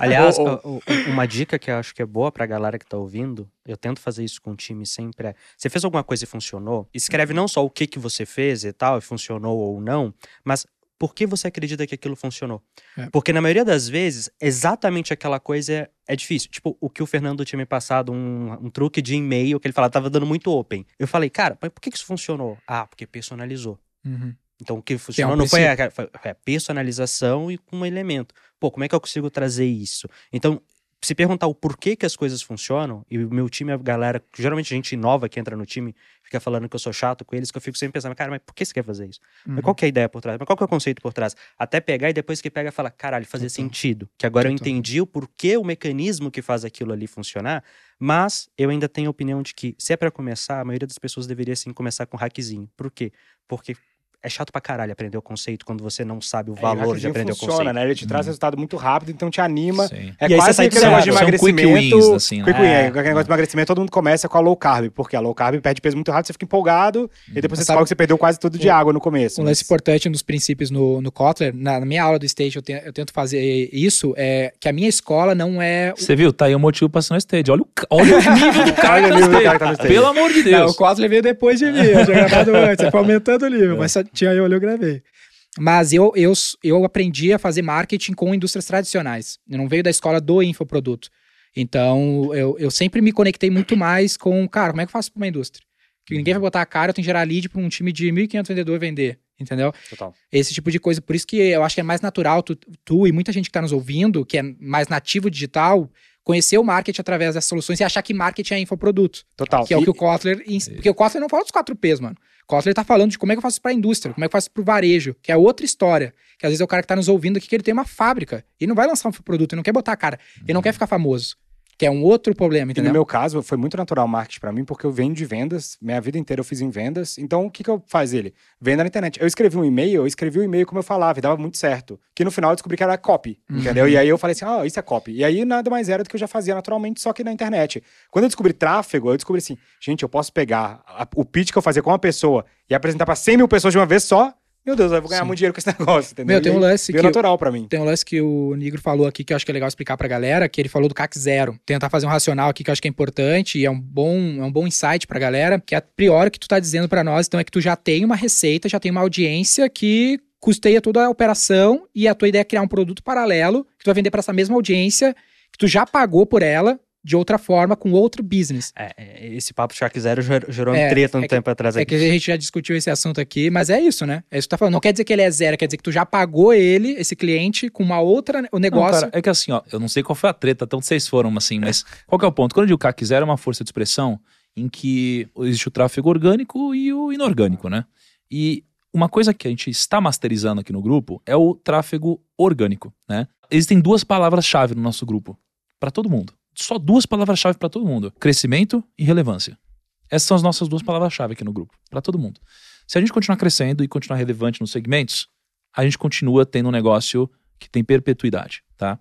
Aliás, o- o- uma dica que eu acho que é boa pra galera que tá ouvindo, eu tento fazer isso com o time sempre é, você fez alguma coisa e funcionou? Escreve não só o que que você fez e tal, e funcionou ou não, mas por que você acredita que aquilo funcionou? É. Porque na maioria das vezes, exatamente aquela coisa é, é difícil. Tipo, o que o Fernando tinha me passado, um, um truque de e-mail, que ele falava, tava dando muito open. Eu falei, cara, mas por que que isso funcionou? Ah, porque personalizou. Uhum. Então, o que funcionou um não foi a, foi a personalização e com um elemento. Pô, como é que eu consigo trazer isso? Então, se perguntar o porquê que as coisas funcionam, e o meu time, a galera, geralmente gente nova que entra no time, fica falando que eu sou chato com eles, que eu fico sempre pensando, cara, mas por que você quer fazer isso? Mas qual que é a ideia por trás? Mas qual que é o conceito por trás? Até pegar e depois que pega, fala, caralho, fazia Total. sentido. Que agora eu entendi o porquê, o mecanismo que faz aquilo ali funcionar, mas eu ainda tenho a opinião de que, se é pra começar, a maioria das pessoas deveria sim começar com hackzinho. Por quê? Porque é chato pra caralho aprender o conceito quando você não sabe o É, o valor de hackzinho aprender funciona, o conceito. né? Ele te traz resultado muito rápido, então te anima. Sim. É E aí você quase sai aquele negócio de quick emagrecimento. wins, assim, né? quick win, É, é, aquele negócio de emagrecimento, todo mundo começa com a low carb, porque a low carb perde peso muito rápido, você fica empolgado, e depois você Sabe- que você perdeu quase tudo de Um- água no começo. Um mas- lance importante nos princípios no, no Kotler, na, na minha aula do Stage eu, te- eu tento fazer isso, é que a minha escola não é... Você viu? Tá aí o motivo pra ser no stage. Olha o, olha o nível do cara, Olha o que tá no do stage. cara que tá no stage. Pelo amor de Não, Deus. o Kotler veio depois de mim, eu tinha gravado antes, fui aumentando o nível, mas só tinha eu ali, eu gravei. Mas eu, eu, eu aprendi a fazer marketing com indústrias tradicionais. Eu não veio da escola do infoproduto. Então, eu, eu sempre me conectei muito mais com, cara, como é que eu faço para uma indústria? Que ninguém vai botar a cara, eu tenho que gerar lead para um time de 1.500 vendedores vender, entendeu? Total. Esse tipo de coisa. Por isso que eu acho que é mais natural tu, tu e muita gente que está nos ouvindo, que é mais nativo digital, conhecer o marketing através dessas soluções e achar que marketing é infoproduto. Total. Que é o que o Kotler. Porque o Kotler não fala dos 4 Ps, mano. O Kotler tá falando de como é que eu faço isso pra indústria, como é que eu faço isso pro varejo, que é outra história. Que às vezes é o cara que tá nos ouvindo aqui que ele tem uma fábrica e não vai lançar um produto, ele não quer botar a cara, ele não quer ficar famoso. Que é um outro problema, E entendeu? no meu caso, foi muito natural o marketing pra mim, porque eu venho de vendas, minha vida inteira eu fiz em vendas. Então, o que, que eu faz ele? Venda na internet. Eu escrevi um e-mail, eu escrevi o e-mail como eu falava, e dava muito certo. Que no final eu descobri que era copy, Uhum. entendeu? E aí eu falei assim, ah, isso é copy. E aí nada mais era do que eu já fazia naturalmente, só que na internet. Quando eu descobri tráfego, eu descobri assim, gente, eu posso pegar a- o pitch que eu fazia com uma pessoa e apresentar pra 100 mil pessoas de uma vez só. Meu Deus, eu vou ganhar Sim. muito dinheiro com esse negócio, entendeu? Meu, tem um lance que natural pra mim. Tem um lance que o Nigro falou aqui que eu acho que é legal explicar pra galera, que ele falou do CAC zero. Tentar fazer um racional aqui que eu acho que é importante e é um bom, é um bom insight pra galera, que a priori que tu tá dizendo pra nós, então é que tu já tem uma receita, já tem uma audiência que custeia toda a operação e a tua ideia é criar um produto paralelo que tu vai vender pra essa mesma audiência que tu já pagou por ela de outra forma com outro business. É, é, esse papo de Shark Zero ger- gerou É, treta um é que- tempo atrás É aqui. que a gente já discutiu esse assunto aqui, mas é isso, né? É isso que tu tá falando. Não quer dizer que ele é zero, quer dizer que tu já pagou ele, esse cliente, com uma outra, o Não, negócio. cara, é que assim, ó, eu não sei qual foi a treta, tanto vocês foram assim, mas qual que é o ponto? Quando eu digo CAC zero é uma força de expressão em que existe o tráfego orgânico e o inorgânico, né? E uma coisa que a gente está masterizando aqui no grupo é o tráfego orgânico, né? Existem duas palavras-chave no nosso grupo, para todo mundo. Só duas palavras-chave para todo mundo: crescimento e relevância. Essas são as nossas duas palavras-chave aqui no grupo, para todo mundo. Se a gente continuar crescendo e continuar relevante nos segmentos, a gente continua tendo um negócio que tem perpetuidade, tá?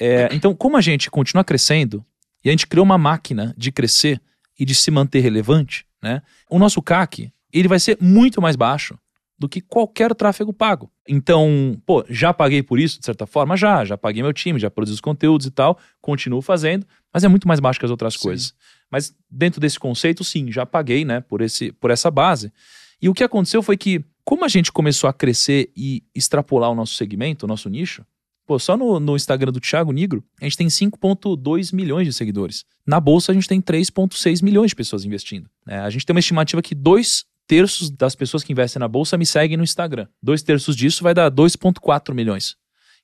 É, então, como a gente continua crescendo e a gente criou uma máquina de crescer e de se manter relevante, né? O nosso CAC, ele vai ser muito mais baixo do que qualquer tráfego pago. Então, pô, já paguei por isso, de certa forma? Já, já paguei meu time, já produzi os conteúdos e tal, continuo fazendo, mas é muito mais baixo que as outras Sim. coisas. Mas dentro desse conceito, sim, já paguei, né, por, esse, por essa base. E o que aconteceu foi que, como a gente começou a crescer e extrapolar o nosso segmento, o nosso nicho, pô, só no, no Instagram do Thiago Nigro, a gente tem 5,2 milhões de seguidores. Na bolsa, a gente tem 3,6 milhões de pessoas investindo. né? a gente tem uma estimativa que dois terços das pessoas que investem na bolsa me seguem no Instagram. Dois terços disso vai dar 2,4 milhões.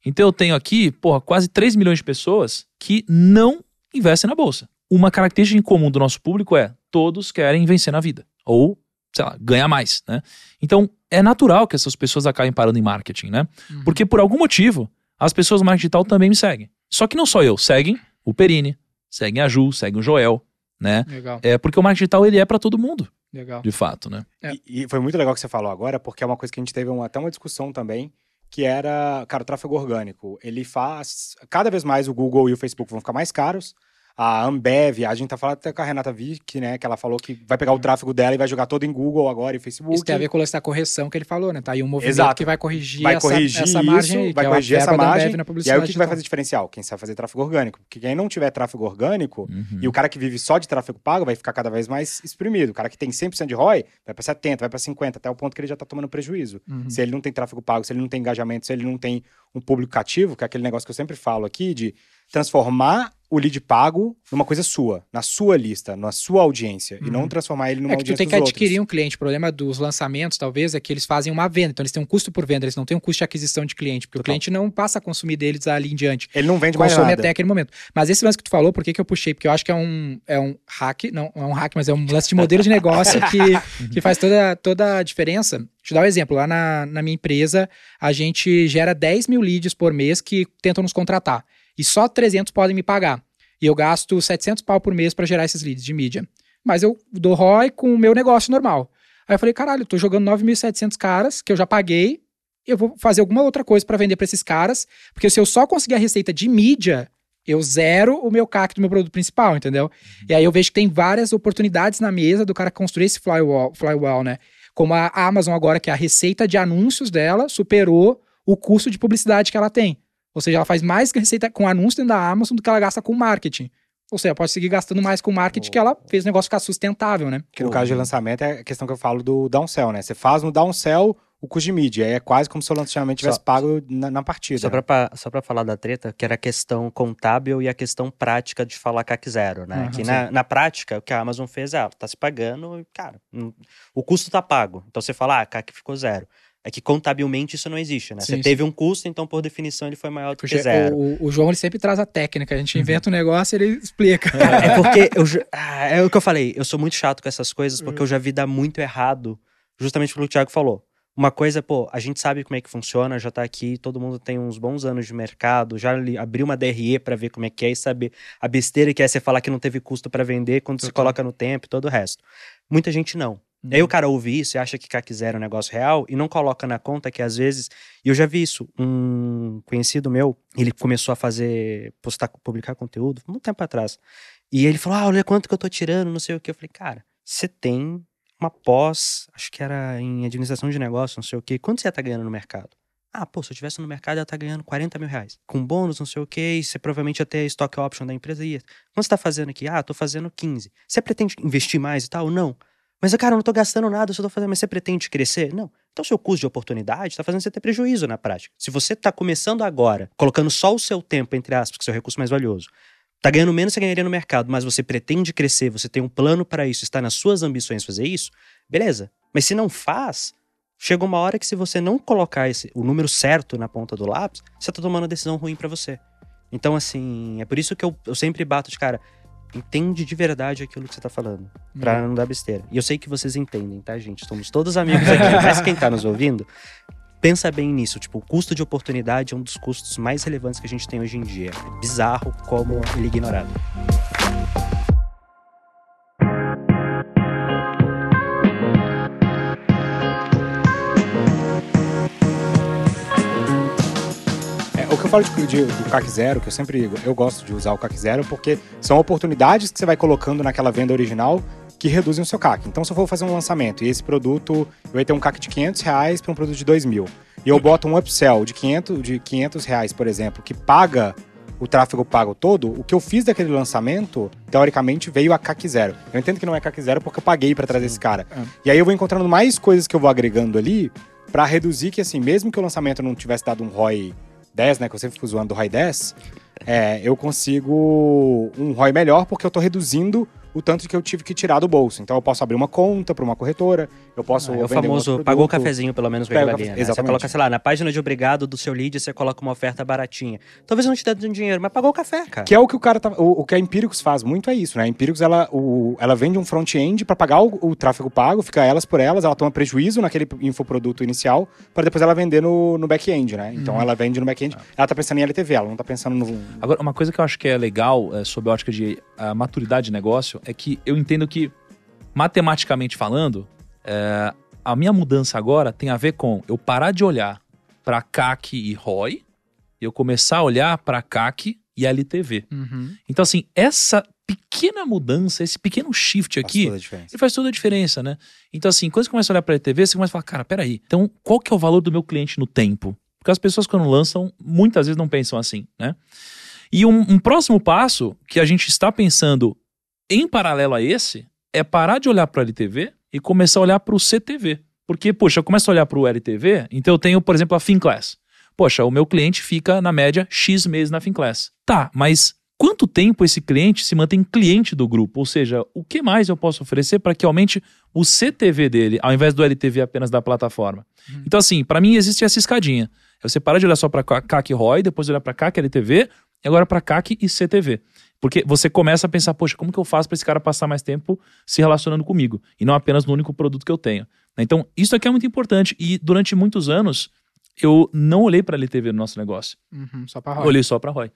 Então eu tenho aqui, porra, quase 3 milhões de pessoas que não investem na bolsa. Uma característica em comum do nosso público é todos querem vencer na vida. Ou, sei lá, ganhar mais, né? Então, é natural que essas pessoas acabem parando em marketing, né? Uhum. Porque por algum motivo, as pessoas do marketing digital também me seguem. Só que não só eu, seguem o Perini, seguem a Ju, seguem o Joel, né? Legal, É porque o marketing digital ele é para todo mundo, legal. de fato, né? É. E, e foi muito legal que você falou agora, porque é uma coisa que a gente teve uma- até uma discussão também, que era, cara, o tráfego orgânico. Ele faz. Cada vez mais o Google e o Facebook vão ficar mais caros. A Ambev, a gente tá falando até com a Renata Vick, né? Que ela falou que vai pegar o tráfego dela e vai jogar todo em Google agora e Facebook. Isso tem a ver com essa correção que ele falou, né? Tá aí um movimento Exato. que vai corrigir, vai essa, corrigir essa isso, margem aí, vai corrigir é a essa margem. E aí o que, vai fazer diferencial? Quem sabe fazer tráfego orgânico. Porque quem não tiver tráfego orgânico, Uhum. e o cara que vive só de tráfego pago vai ficar cada vez mais exprimido. O cara que tem 100% de ROI vai para 70, vai para 50, até o ponto que ele já tá tomando prejuízo. Uhum. Se ele não tem tráfego pago, se ele não tem engajamento, se ele não tem um público cativo, que é aquele negócio que eu sempre falo aqui de transformar o lead pago numa coisa sua, na sua lista, na sua audiência, e não transformar ele numa É que tu audiência tem que adquirir outros. um cliente. O problema dos lançamentos, talvez, é que eles fazem uma venda. Então, eles têm um custo por venda, eles não têm um custo de aquisição de cliente, porque o Total. cliente não passa a consumir deles ali em diante. Ele não vende mais nada. até aquele momento. Mas esse lance que tu falou, por que, que eu puxei? Porque eu acho que é um, é um hack, não, não é um hack, mas é um lance de modelo de negócio que, que faz toda, toda a diferença. Deixa eu dar um exemplo. Lá na, na minha empresa, a gente gera 10 mil leads por mês que tentam nos contratar. E só 300 podem me pagar. E eu gasto 700 pau por mês para gerar esses leads de mídia. Mas eu dou ROI com o meu negócio normal. Aí eu falei, caralho, eu tô jogando 9.700 caras que eu já paguei. Eu vou fazer alguma outra coisa para vender para esses caras. Porque se eu só conseguir a receita de mídia, eu zero o meu CAC do meu produto principal, entendeu? E aí eu vejo que tem várias oportunidades na mesa do cara construir esse flywall, flywall né? Como a Amazon agora, que a receita de anúncios dela superou o custo de publicidade que ela tem. Ou seja, ela faz mais receita com anúncio dentro da Amazon do que ela gasta com marketing. Ou seja, ela pode seguir gastando mais com marketing que ela fez o negócio ficar sustentável, né? Que no caso de lançamento é a questão que eu falo do downsell, né? Você faz no downsell o custo de mídia. Aí é quase como se o lançamento tivesse Só- pago na, na partida. Só pra, pa- só pra falar da treta, que era a questão contábil e a questão prática de falar CAC zero, né? Aham, que na, na prática, o que a Amazon fez é, ela tá se pagando, e, cara, hum, o custo tá pago. Então você fala, ah, CAC ficou zero. É que contabilmente isso não existe, né? Sim, você sim. teve um custo, então por definição ele foi maior do que zero. o, o João ele sempre traz a técnica. A gente inventa um negócio e ele explica. Cara, é porque eu, ah, é o que eu falei, eu sou muito chato com essas coisas porque Uhum. eu já vi dar muito errado, justamente pelo que o Thiago falou. Uma coisa, pô, a gente sabe como é que funciona, já tá aqui, todo mundo tem uns bons anos de mercado, já li- abriu uma DRE pra ver como é que é e saber a besteira que é você falar que não teve custo pra vender quando se Total. coloca no tempo e todo o resto. Muita gente não. Uhum. Aí o cara ouve isso e acha que CAC zero é um negócio real e não coloca na conta que às vezes. E eu já vi isso. Um conhecido meu, ele começou a fazer, postar, publicar conteúdo muito tempo atrás. E ele falou: Ah, olha quanto que eu tô tirando, não sei o que. Eu falei, cara, você tem uma pós, acho que era em administração de negócio, não sei o que. Quanto você ia tá ganhando no mercado? Ah, pô, se eu tivesse no mercado, ia estar ganhando 40 mil reais. Com bônus, não sei o que, você provavelmente ia ter stock option da empresa. Ia. Quanto você tá fazendo aqui? Ah, tô fazendo 15. Você pretende investir mais e tal? Não. Mas, cara, eu não tô gastando nada, eu só tô fazendo. Mas você pretende crescer? Não. Então, seu custo de oportunidade tá fazendo você ter prejuízo na prática. Se você tá começando agora, colocando só o seu tempo, entre aspas, que é o seu recurso mais valioso, tá ganhando menos que ganharia no mercado, mas você pretende crescer, você tem um plano para isso, está nas suas ambições fazer isso, beleza. Mas se não faz, chega uma hora que se você não colocar esse, o número certo na ponta do lápis, você tá tomando uma decisão ruim para você. Então, assim, é por isso que eu, eu sempre bato de cara. Entende de verdade aquilo que você tá falando. Pra não dar besteira. E eu sei que vocês entendem, tá, gente? Somos todos amigos aqui. Mas quem tá nos ouvindo, pensa bem nisso. Tipo, o custo de oportunidade é um dos custos mais relevantes que a gente tem hoje em dia. É bizarro como ele é ignorado. O que eu falo de, de- do CAC Zero, que eu sempre eu gosto de usar o CAC Zero, porque são oportunidades que você vai colocando naquela venda original que reduzem o seu CAC. Então, se eu for fazer um lançamento e esse produto, eu vai ter um CAC de 500 reais para um produto de 2 mil, e eu boto um upsell de 500, de 500 reais, por exemplo, que paga o tráfego pago todo, o que eu fiz daquele lançamento, teoricamente, veio a CAC zero. Eu entendo que não é CAC zero porque eu paguei para trazer esse cara. É. E aí eu vou encontrando mais coisas que eu vou agregando ali para reduzir que, assim, mesmo que o lançamento não tivesse dado um ROI 10, né, que eu sempre fui zoando do ROI 10, é, eu consigo um ROI melhor porque eu tô reduzindo o tanto que eu tive que tirar do bolso. Então eu posso abrir uma conta para uma corretora, eu posso Ah, é o um famoso outro pagou o cafezinho, pelo menos, Pega. Né? Você exatamente. coloca, sei lá, na página de obrigado do seu lead, você coloca uma oferta baratinha. Talvez não te dê dinheiro, mas pagou o café, cara. Que é o que o cara tá. O, o que a Empíricos faz muito é isso, né? A Empíricos, ela, o, ela vende um front-end para pagar o, o tráfego pago, fica elas por elas, ela toma prejuízo naquele infoproduto inicial, para depois ela vender no, no back-end, né? Então ela vende no back-end, ela tá pensando em LTV, ela não tá pensando no. Agora, uma coisa que eu acho que é legal, é, sob a ótica de a maturidade de negócio, é que eu entendo que, matematicamente falando, é, a minha mudança agora tem a ver com eu parar de olhar para CAC e ROI e eu começar a olhar para CAC e LTV. Uhum. Então, assim, essa pequena mudança, esse pequeno shift Faz aqui, a diferença. ele faz toda a diferença, né? Então, assim, quando você começa a olhar para a LTV, você começa a falar, cara, peraí, então qual que é o valor do meu cliente no tempo? Porque as pessoas, quando lançam, muitas vezes não pensam assim, né? E um, um próximo passo que a gente está pensando em paralelo a esse é parar de olhar para o LTV e começar a olhar para o CTV. Porque, poxa, eu começo a olhar para o LTV, então eu tenho, por exemplo, a FinClass. Poxa, o meu cliente fica, na média, X meses na FinClass. Tá, mas quanto tempo esse cliente se mantém cliente do grupo? Ou seja, o que mais eu posso oferecer para que aumente o CTV dele, ao invés do LTV apenas da plataforma? Então, assim, para mim existe essa escadinha. É você parar de olhar só para CAC ROI, depois olhar para CAC LTV, e agora para CAC e CTV. Porque você começa a pensar, poxa, como que eu faço para esse cara passar mais tempo se relacionando comigo? E não apenas no único produto que eu tenho. Então, isso aqui é muito importante. E durante muitos anos, eu não olhei para LTV no nosso negócio. Uhum, só pra Eu roda. olhei só para ROI.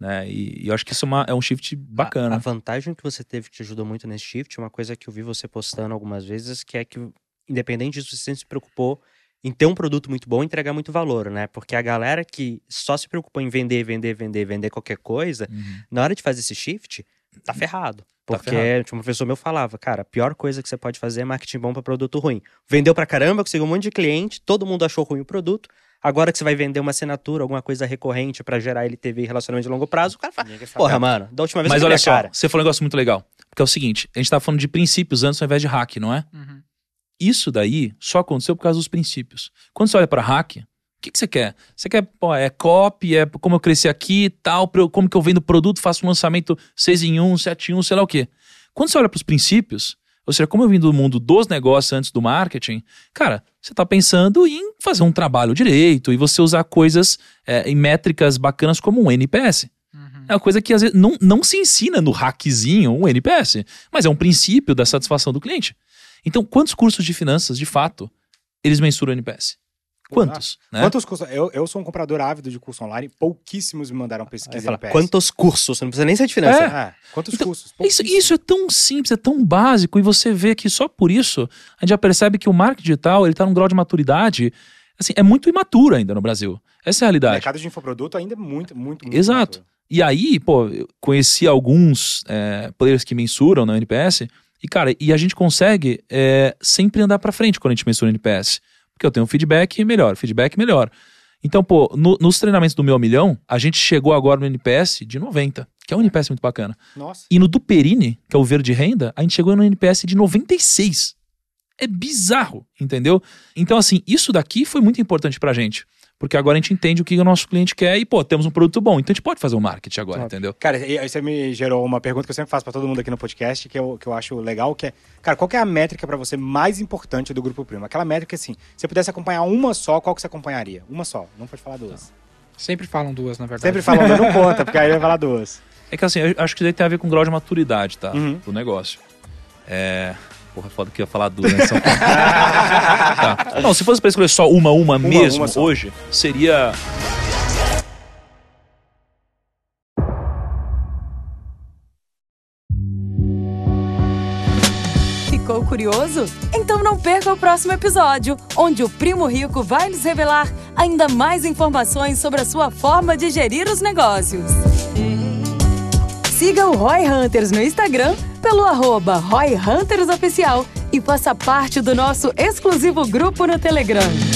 Né? E, e eu acho que isso é, uma- é um shift bacana. A, a vantagem que você teve que te ajudou muito nesse shift, uma coisa que eu vi você postando algumas vezes, que é que, independente disso, você sempre se preocupou em ter um produto muito bom e entregar muito valor, né? Porque a galera que só se preocupou em vender, vender, vender, vender qualquer coisa, Uhum. na hora de fazer esse shift, tá ferrado. Tá Porque ferrado. tipo, um professor meu falava, cara, a pior coisa que você pode fazer é marketing bom para produto ruim. Vendeu pra caramba, conseguiu um monte de cliente, todo mundo achou ruim o produto. Agora que você vai vender uma assinatura, alguma coisa recorrente pra gerar LTV e relacionamento de longo prazo, o cara fala, porra, mano, da última vez Mas eu olha só, cara. você falou um negócio muito legal. Porque é o seguinte, a gente tá falando de princípios antes ao invés de hack, não é? Uhum. Isso daí só aconteceu por causa dos princípios. Quando você olha para hack, o que, que você quer? Você quer, pô, é copy, é como eu cresci aqui e tal, como que eu vendo produto, faço um lançamento 6 em 1, 7 em 1, sei lá o quê. Quando você olha para os princípios, Ou seja, como eu vim do mundo dos negócios antes do marketing, cara, você está pensando em fazer um trabalho direito e você usar coisas é, em métricas bacanas como um NPS. É uma coisa que às vezes não, não se ensina no hackzinho, um NPS, mas é um princípio da satisfação do cliente. Então, quantos cursos de finanças, de fato, eles mensuram o NPS? Quantos? né? Quantos cursos? Eu, eu sou um comprador ávido de curso online, pouquíssimos me mandaram pesquisa fala, NPS. quantos cursos? Você não precisa nem ser de finança. É, quantos Então, cursos? Isso, isso é tão simples, é tão básico, e você vê que só por isso a gente já percebe que o marketing digital ele está num grau de maturidade, assim, é muito imaturo ainda no Brasil. Essa é a O realidade. mercado de infoproduto ainda é muito, muito, muito Exato. maduro. E aí, pô, eu conheci alguns é, players que mensuram na NPS, e cara, e a gente consegue é, sempre andar pra frente quando a gente mensura o NPS. Porque eu tenho um feedback melhor, feedback melhor. Então, pô, no- nos treinamentos do meu milhão, a gente chegou agora no NPS de 90, que é um NPS muito bacana. Nossa. E no do Perini, que é o verde renda, a gente chegou no NPS de 96. É bizarro, entendeu? Então, assim, isso daqui foi muito importante pra gente. Porque agora a gente entende o que o nosso cliente quer e, pô, temos um produto bom. Então a gente pode fazer um marketing agora, Top. entendeu? Cara, e aí você me gerou uma pergunta que eu sempre faço pra todo mundo aqui no podcast, que eu, que eu acho legal, que é, cara, qual que é a métrica pra você mais importante do Grupo Primo? Aquela métrica, assim, se você pudesse acompanhar uma só, qual que você acompanharia? Uma só, não pode falar duas. Sempre falam duas, na verdade. Sempre falando, não conta, porque aí vai falar duas. É que assim, eu acho que isso aí tem a ver com o grau de maturidade, tá? Uhum. Do negócio. É. Porra, foda que eu ia falar duas, né? São... tá. Não, se fosse pra escolher só uma, uma, mesmo uma hoje, seria. Ficou curioso? Então não perca o próximo episódio, onde o Primo Rico vai nos revelar ainda mais informações sobre a sua forma de gerir os negócios. Siga o Roy Hunters no Instagram pelo arroba Roy Hunters Oficial e faça parte do nosso exclusivo grupo no Telegram.